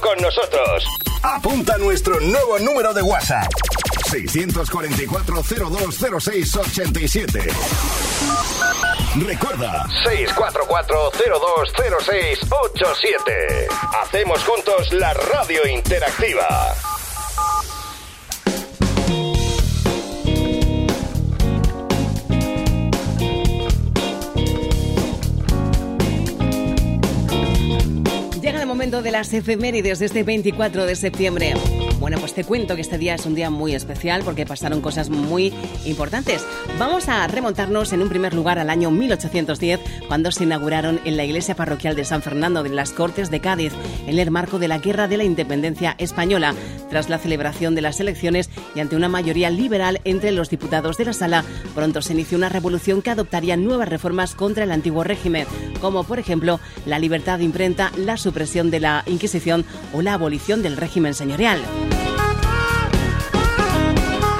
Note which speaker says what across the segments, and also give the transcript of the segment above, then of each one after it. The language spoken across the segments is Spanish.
Speaker 1: con nosotros.
Speaker 2: Apunta nuestro nuevo número de WhatsApp. 644-020687. Recuerda.
Speaker 1: 644-020687. Hacemos juntos la radio interactiva.
Speaker 3: De las efemérides de este 24 de septiembre. Te cuento que este día es un día muy especial porque pasaron cosas muy importantes. Vamos a remontarnos en un primer lugar al año 1810, cuando se inauguraron en la iglesia parroquial de San Fernando de las Cortes de Cádiz, en el marco de la Guerra de la Independencia Española, tras la celebración de las elecciones y ante una mayoría liberal entre los diputados de la sala, pronto se inició una revolución que adoptaría nuevas reformas contra el antiguo régimen, como por ejemplo la libertad de imprenta, la supresión de la Inquisición o la abolición del régimen señorial.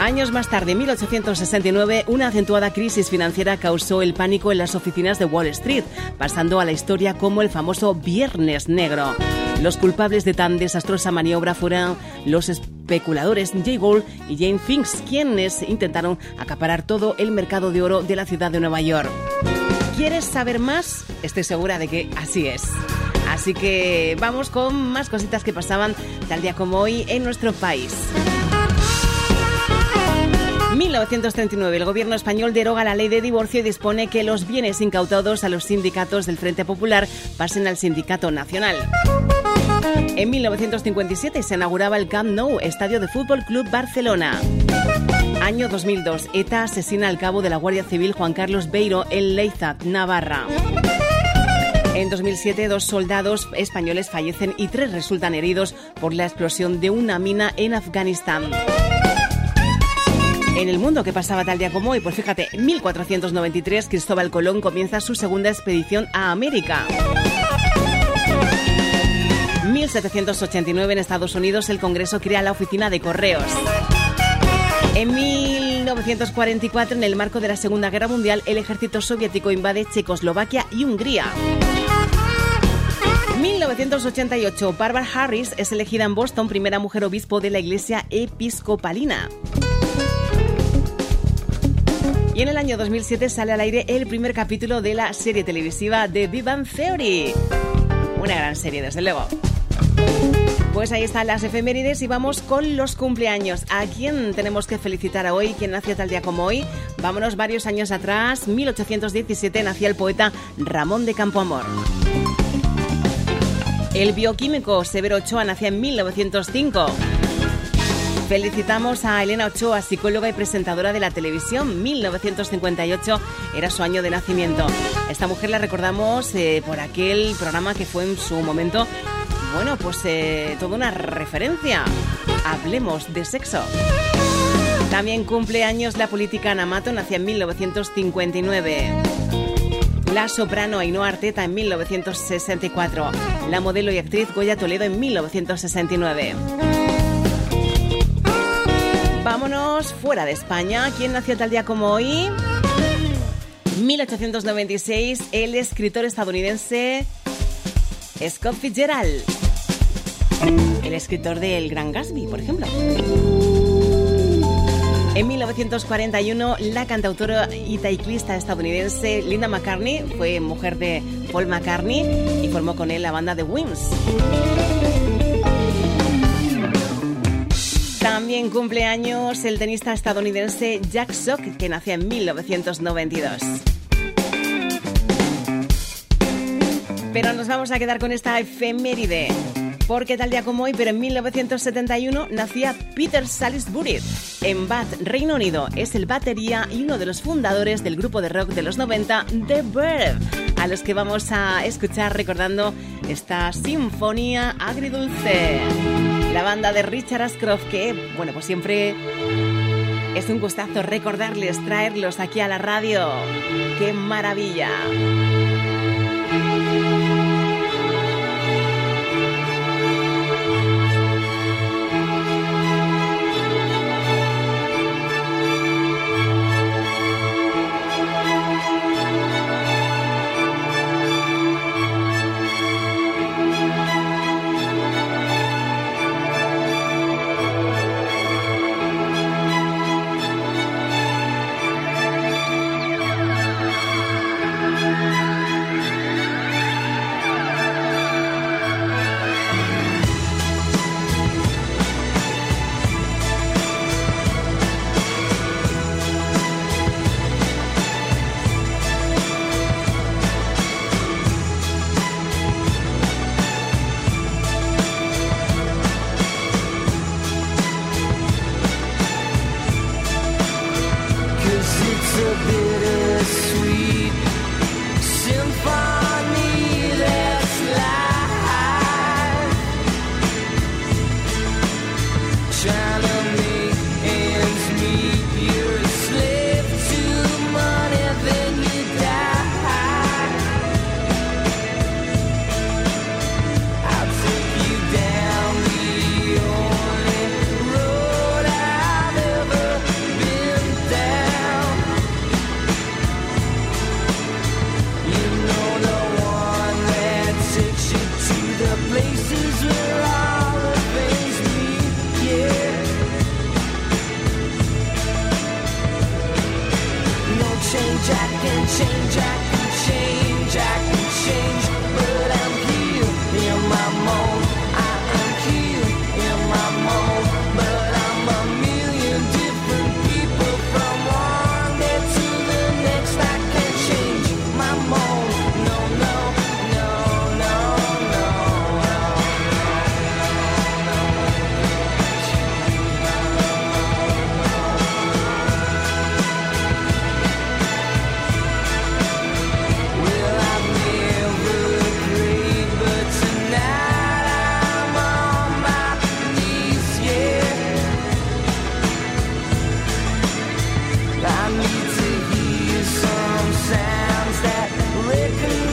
Speaker 3: Años más tarde, en 1869, una acentuada crisis financiera causó el pánico en las oficinas de Wall Street, pasando a la historia como el famoso Viernes Negro. Los culpables de tan desastrosa maniobra fueron los especuladores Jay Gould y Jane Finks, quienes intentaron acaparar todo el mercado de oro de la ciudad de Nueva York. ¿Quieres saber más? Estoy segura de que así es. Así que vamos con más cositas que pasaban tal día como hoy en nuestro país. 1939, el gobierno español deroga la ley de divorcio y dispone que los bienes incautados a los sindicatos del Frente Popular pasen al Sindicato Nacional. En 1957 se inauguraba el Camp Nou, estadio de Fútbol Club Barcelona. Año 2002, ETA asesina al cabo de la Guardia Civil Juan Carlos Beiro en Leizat, Navarra. En 2007, dos soldados españoles fallecen y tres resultan heridos por la explosión de una mina en Afganistán en el mundo que pasaba tal día como hoy. Pues fíjate, en 1493 Cristóbal Colón comienza su segunda expedición a América. 1789 en Estados Unidos el Congreso crea la Oficina de Correos. En 1944, en el marco de la Segunda Guerra Mundial, el ejército soviético invade Checoslovaquia y Hungría. 1988, Barbara Harris es elegida en Boston primera mujer obispo de la Iglesia Episcopalina. Y en el año 2007 sale al aire el primer capítulo de la serie televisiva The Big Theory. Una gran serie, desde luego. Pues ahí están las efemérides y vamos con los cumpleaños. ¿A quién tenemos que felicitar hoy? ¿Quién nació tal día como hoy? Vámonos varios años atrás. 1817 nacía el poeta Ramón de Campoamor. El bioquímico Severo Ochoa nació en 1905. Felicitamos a Elena Ochoa, psicóloga y presentadora de la televisión. 1958 era su año de nacimiento. Esta mujer la recordamos eh, por aquel programa que fue en su momento, bueno, pues eh, toda una referencia. Hablemos de sexo. También cumple años la política Anamato, nació en 1959. La soprano Ainhoa Arteta en 1964. La modelo y actriz Goya Toledo en 1969. Fuera de España. ¿Quién nació tal día como hoy? 1896, el escritor estadounidense Scott Fitzgerald. El escritor de El Gran Gatsby, por ejemplo. En 1941, la cantautora y teclista estadounidense Linda McCartney fue mujer de Paul McCartney y formó con él la banda The Wings. También cumple años el tenista estadounidense Jack Sock, que nació en 1992. Pero nos vamos a quedar con esta efeméride. Porque tal día como hoy, pero en 1971, nacía Peter Salisbury. En Bath, Reino Unido, es el batería y uno de los fundadores del grupo de rock de los 90, The Verve, a los que vamos a escuchar recordando esta sinfonía agridulce la banda de Richard Ashcroft, que, bueno, pues siempre es un gustazo recordarles, traerlos aquí a la radio. ¡Qué maravilla!
Speaker 4: will be. that recognize